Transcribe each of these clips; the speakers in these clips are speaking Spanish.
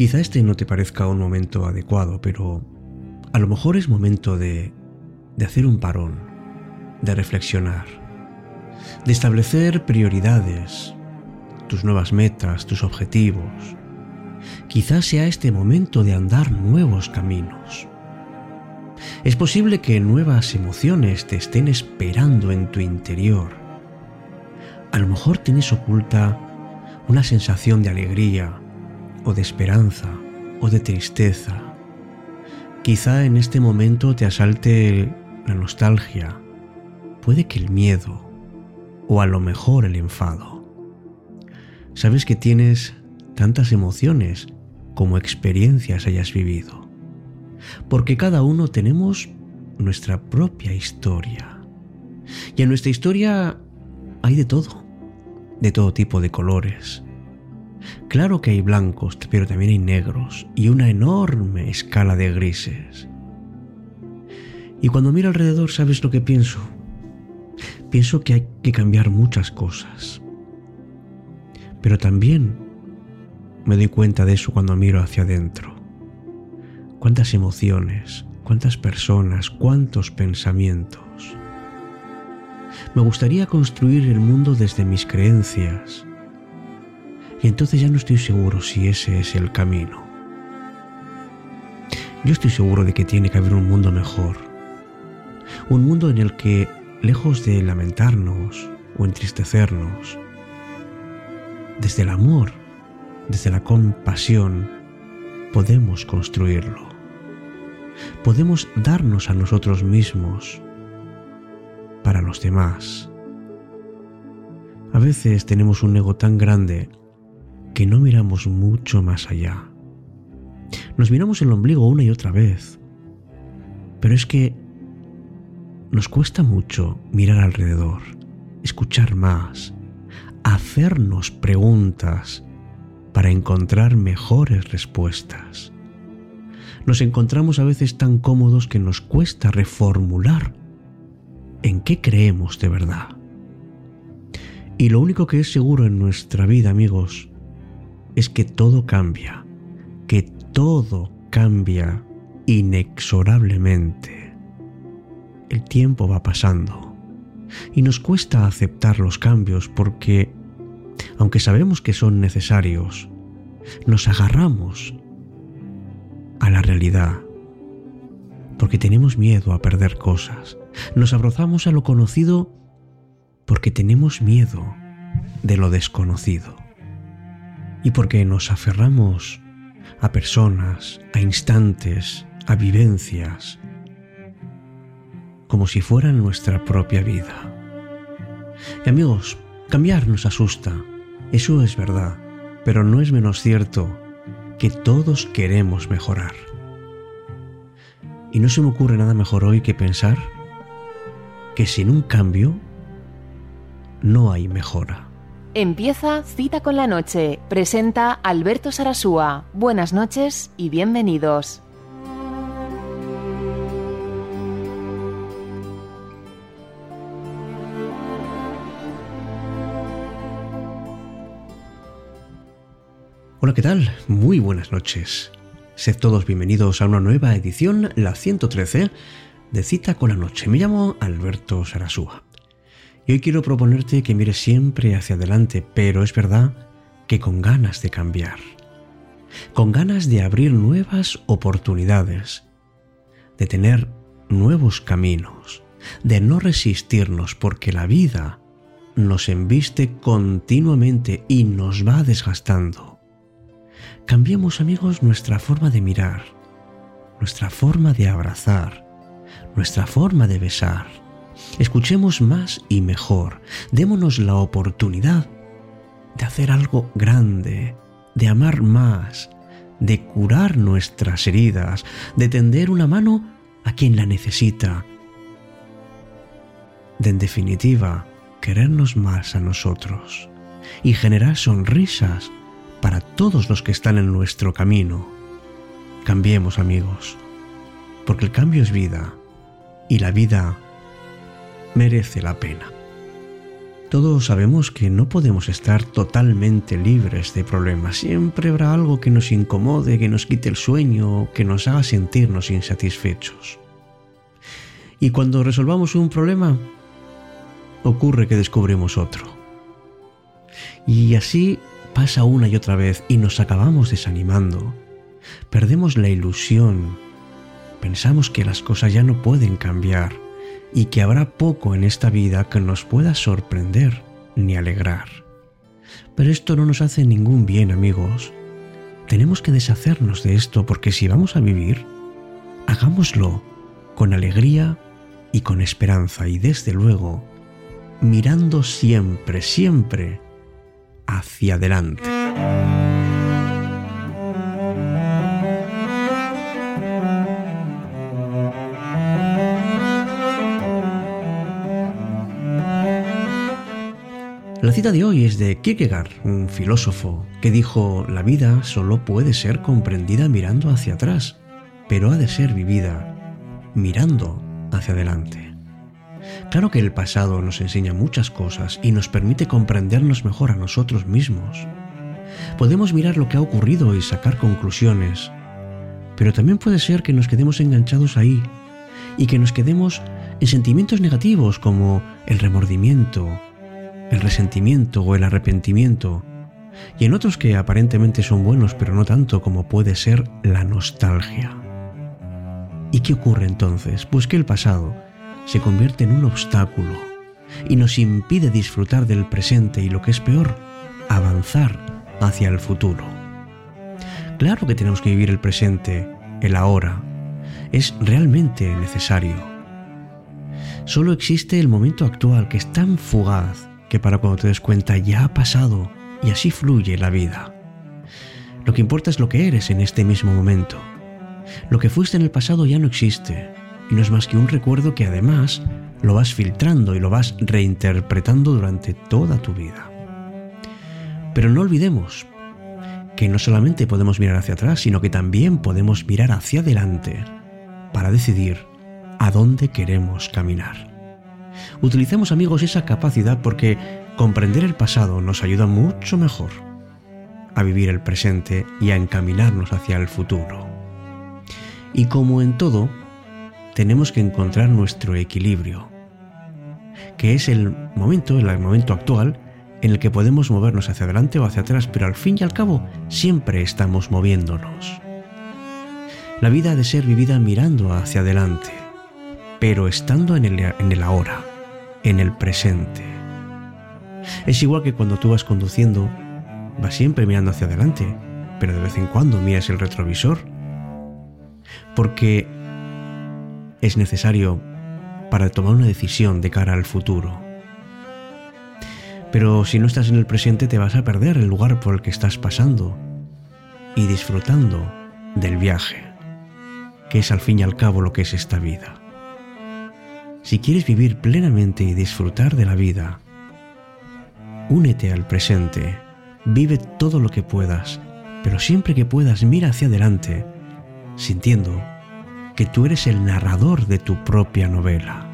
Quizá este no te parezca un momento adecuado, pero a lo mejor es momento de, de hacer un parón, de reflexionar, de establecer prioridades, tus nuevas metas, tus objetivos. Quizás sea este momento de andar nuevos caminos. Es posible que nuevas emociones te estén esperando en tu interior. A lo mejor tienes oculta una sensación de alegría o de esperanza o de tristeza. Quizá en este momento te asalte la nostalgia, puede que el miedo o a lo mejor el enfado. Sabes que tienes tantas emociones como experiencias hayas vivido, porque cada uno tenemos nuestra propia historia. Y en nuestra historia hay de todo, de todo tipo de colores. Claro que hay blancos, pero también hay negros y una enorme escala de grises. Y cuando miro alrededor, ¿sabes lo que pienso? Pienso que hay que cambiar muchas cosas. Pero también me doy cuenta de eso cuando miro hacia adentro. Cuántas emociones, cuántas personas, cuántos pensamientos. Me gustaría construir el mundo desde mis creencias. Y entonces ya no estoy seguro si ese es el camino. Yo estoy seguro de que tiene que haber un mundo mejor. Un mundo en el que lejos de lamentarnos o entristecernos, desde el amor, desde la compasión, podemos construirlo. Podemos darnos a nosotros mismos para los demás. A veces tenemos un ego tan grande que no miramos mucho más allá. Nos miramos el ombligo una y otra vez. Pero es que nos cuesta mucho mirar alrededor, escuchar más, hacernos preguntas para encontrar mejores respuestas. Nos encontramos a veces tan cómodos que nos cuesta reformular en qué creemos de verdad. Y lo único que es seguro en nuestra vida, amigos, es que todo cambia, que todo cambia inexorablemente el tiempo va pasando y nos cuesta aceptar los cambios porque, aunque sabemos que son necesarios, nos agarramos a la realidad porque tenemos miedo a perder cosas. Nos abrazamos a lo conocido porque tenemos miedo de lo desconocido. Y porque nos aferramos a personas, a instantes, a vivencias, como si fueran nuestra propia vida. Y amigos, cambiar nos asusta, eso es verdad, pero no es menos cierto que todos queremos mejorar. Y no se me ocurre nada mejor hoy que pensar que sin un cambio no hay mejora. Empieza Cita con la Noche. Presenta Alberto Sarasúa. Buenas noches y bienvenidos. Hola, ¿qué tal? Muy buenas noches. Sed todos bienvenidos a una nueva edición, la 113, de Cita con la Noche. Me llamo Alberto Sarasúa. Y hoy quiero proponerte que mires siempre hacia adelante, pero es verdad que con ganas de cambiar. Con ganas de abrir nuevas oportunidades, de tener nuevos caminos, de no resistirnos porque la vida nos embiste continuamente y nos va desgastando Cambiemos amigos nuestra forma de mirar, nuestra forma de abrazar, nuestra forma de besar. Escuchemos más y mejor. Démonos la oportunidad de hacer algo grande, de amar más, de curar nuestras heridas, de tender una mano a quien la necesita, de en definitiva querernos más a nosotros y generar sonrisas para todos los que están en nuestro camino. Cambiemos amigos, porque el cambio es vida y la vida merece la pena. Todos sabemos que no podemos estar totalmente libres de problemas. Siempre habrá algo que nos incomode, que nos quite el sueño, que nos haga sentirnos insatisfechos. Y cuando resolvamos un problema, ocurre que descubrimos otro. Y así pasa una y otra vez y nos acabamos desanimando. Perdemos la ilusión. Pensamos que las cosas ya no pueden cambiar y que habrá poco en esta vida que nos pueda sorprender ni alegrar. Pero esto no nos hace ningún bien, amigos. Tenemos que deshacernos de esto porque si vamos a vivir, hagámoslo con alegría y con esperanza y desde luego mirando siempre, siempre hacia adelante. La cita de hoy es de Kierkegaard, un filósofo, que dijo, la vida solo puede ser comprendida mirando hacia atrás, pero ha de ser vivida mirando hacia adelante. Claro que el pasado nos enseña muchas cosas y nos permite comprendernos mejor a nosotros mismos. Podemos mirar lo que ha ocurrido y sacar conclusiones, pero también puede ser que nos quedemos enganchados ahí y que nos quedemos en sentimientos negativos como el remordimiento, el resentimiento o el arrepentimiento, y en otros que aparentemente son buenos pero no tanto como puede ser la nostalgia. ¿Y qué ocurre entonces? Pues que el pasado se convierte en un obstáculo y nos impide disfrutar del presente y lo que es peor, avanzar hacia el futuro. Claro que tenemos que vivir el presente, el ahora. Es realmente necesario. Solo existe el momento actual que es tan fugaz que para cuando te des cuenta ya ha pasado y así fluye la vida. Lo que importa es lo que eres en este mismo momento. Lo que fuiste en el pasado ya no existe y no es más que un recuerdo que además lo vas filtrando y lo vas reinterpretando durante toda tu vida. Pero no olvidemos que no solamente podemos mirar hacia atrás, sino que también podemos mirar hacia adelante para decidir a dónde queremos caminar. Utilicemos amigos esa capacidad porque comprender el pasado nos ayuda mucho mejor a vivir el presente y a encaminarnos hacia el futuro. Y como en todo, tenemos que encontrar nuestro equilibrio, que es el momento, el momento actual, en el que podemos movernos hacia adelante o hacia atrás, pero al fin y al cabo siempre estamos moviéndonos. La vida ha de ser vivida mirando hacia adelante, pero estando en el, en el ahora, en el presente. Es igual que cuando tú vas conduciendo, vas siempre mirando hacia adelante, pero de vez en cuando miras el retrovisor, porque es necesario para tomar una decisión de cara al futuro. Pero si no estás en el presente te vas a perder el lugar por el que estás pasando y disfrutando del viaje, que es al fin y al cabo lo que es esta vida. Si quieres vivir plenamente y disfrutar de la vida, únete al presente, vive todo lo que puedas, pero siempre que puedas mira hacia adelante, sintiendo que tú eres el narrador de tu propia novela.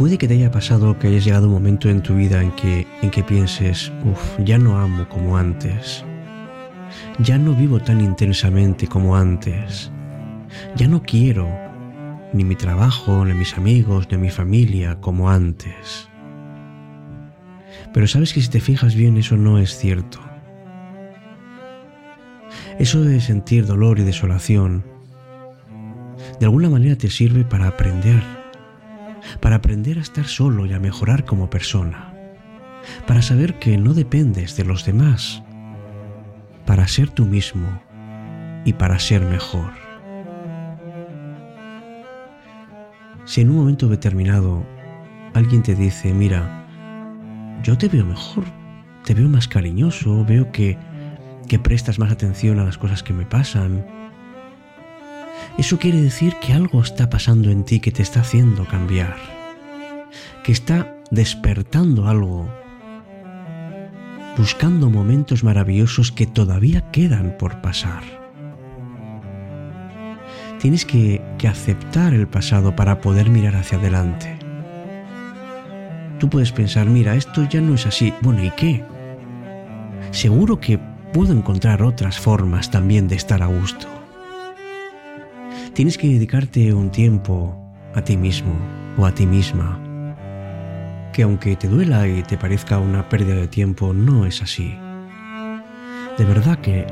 Puede que te haya pasado que hayas llegado un momento en tu vida en que, en que pienses, uff, ya no amo como antes. Ya no vivo tan intensamente como antes. Ya no quiero ni mi trabajo, ni mis amigos, ni mi familia como antes. Pero sabes que si te fijas bien eso no es cierto. Eso de sentir dolor y desolación, de alguna manera te sirve para aprender para aprender a estar solo y a mejorar como persona, para saber que no dependes de los demás, para ser tú mismo y para ser mejor. Si en un momento determinado alguien te dice, mira, yo te veo mejor, te veo más cariñoso, veo que, que prestas más atención a las cosas que me pasan, eso quiere decir que algo está pasando en ti que te está haciendo cambiar, que está despertando algo, buscando momentos maravillosos que todavía quedan por pasar. Tienes que, que aceptar el pasado para poder mirar hacia adelante. Tú puedes pensar, mira, esto ya no es así. Bueno, ¿y qué? Seguro que puedo encontrar otras formas también de estar a gusto. Tienes que dedicarte un tiempo a ti mismo o a ti misma. Que aunque te duela y te parezca una pérdida de tiempo, no es así. De verdad que,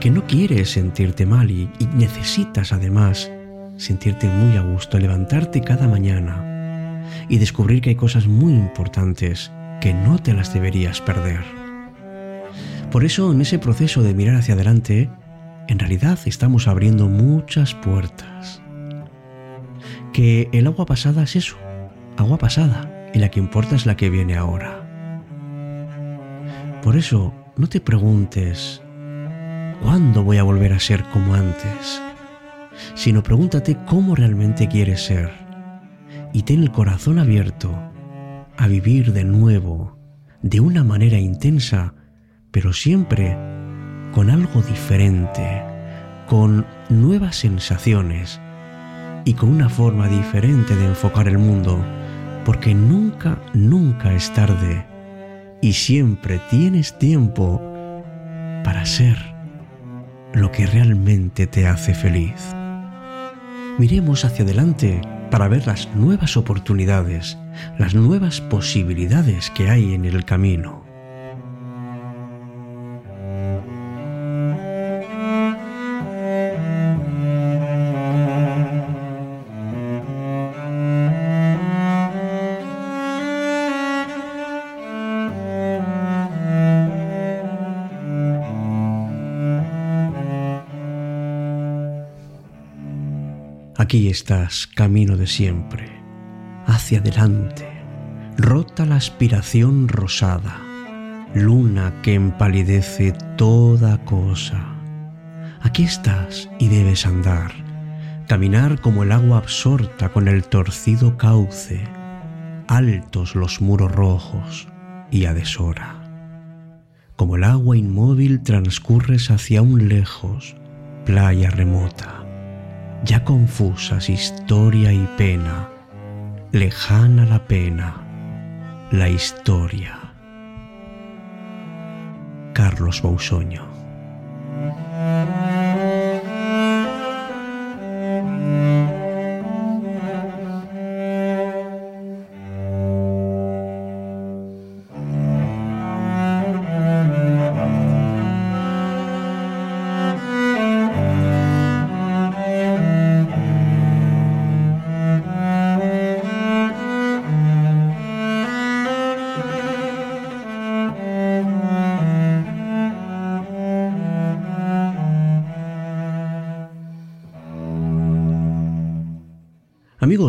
que no quieres sentirte mal y, y necesitas además sentirte muy a gusto, levantarte cada mañana y descubrir que hay cosas muy importantes que no te las deberías perder. Por eso en ese proceso de mirar hacia adelante, en realidad estamos abriendo muchas puertas. Que el agua pasada es eso, agua pasada, y la que importa es la que viene ahora. Por eso, no te preguntes, ¿cuándo voy a volver a ser como antes? Sino pregúntate cómo realmente quieres ser y ten el corazón abierto a vivir de nuevo, de una manera intensa, pero siempre con algo diferente, con nuevas sensaciones y con una forma diferente de enfocar el mundo, porque nunca, nunca es tarde y siempre tienes tiempo para ser lo que realmente te hace feliz. Miremos hacia adelante para ver las nuevas oportunidades, las nuevas posibilidades que hay en el camino. Aquí estás, camino de siempre, hacia adelante, rota la aspiración rosada, luna que empalidece toda cosa. Aquí estás y debes andar, caminar como el agua absorta con el torcido cauce, altos los muros rojos y a deshora. Como el agua inmóvil transcurres hacia un lejos, playa remota ya confusas historia y pena, lejana la pena, la historia. Carlos Bausoño.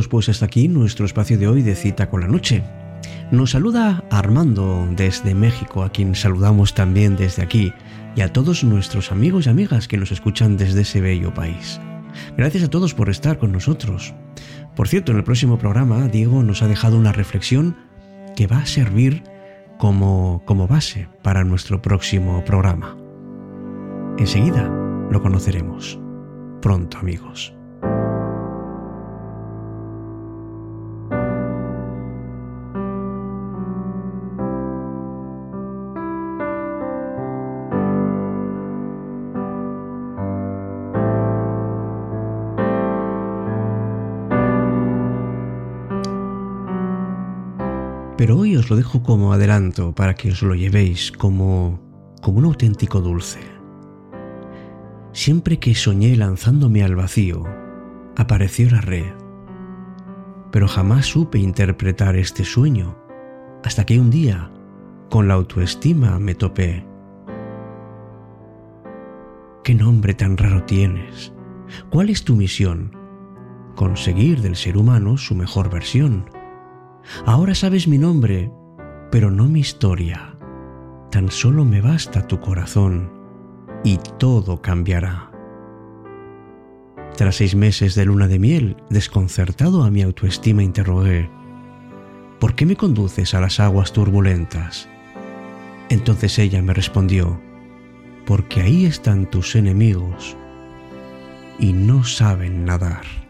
Pues hasta aquí nuestro espacio de hoy de cita con la noche. Nos saluda Armando desde México, a quien saludamos también desde aquí, y a todos nuestros amigos y amigas que nos escuchan desde ese bello país. Gracias a todos por estar con nosotros. Por cierto, en el próximo programa, Diego nos ha dejado una reflexión que va a servir como, como base para nuestro próximo programa. Enseguida lo conoceremos. Pronto, amigos. Pero hoy os lo dejo como adelanto para que os lo llevéis como, como un auténtico dulce. Siempre que soñé lanzándome al vacío, apareció la red. Pero jamás supe interpretar este sueño, hasta que un día, con la autoestima, me topé. ¿Qué nombre tan raro tienes? ¿Cuál es tu misión? Conseguir del ser humano su mejor versión Ahora sabes mi nombre, pero no mi historia. Tan solo me basta tu corazón y todo cambiará. Tras seis meses de luna de miel, desconcertado a mi autoestima, interrogué, ¿por qué me conduces a las aguas turbulentas? Entonces ella me respondió, porque ahí están tus enemigos y no saben nadar.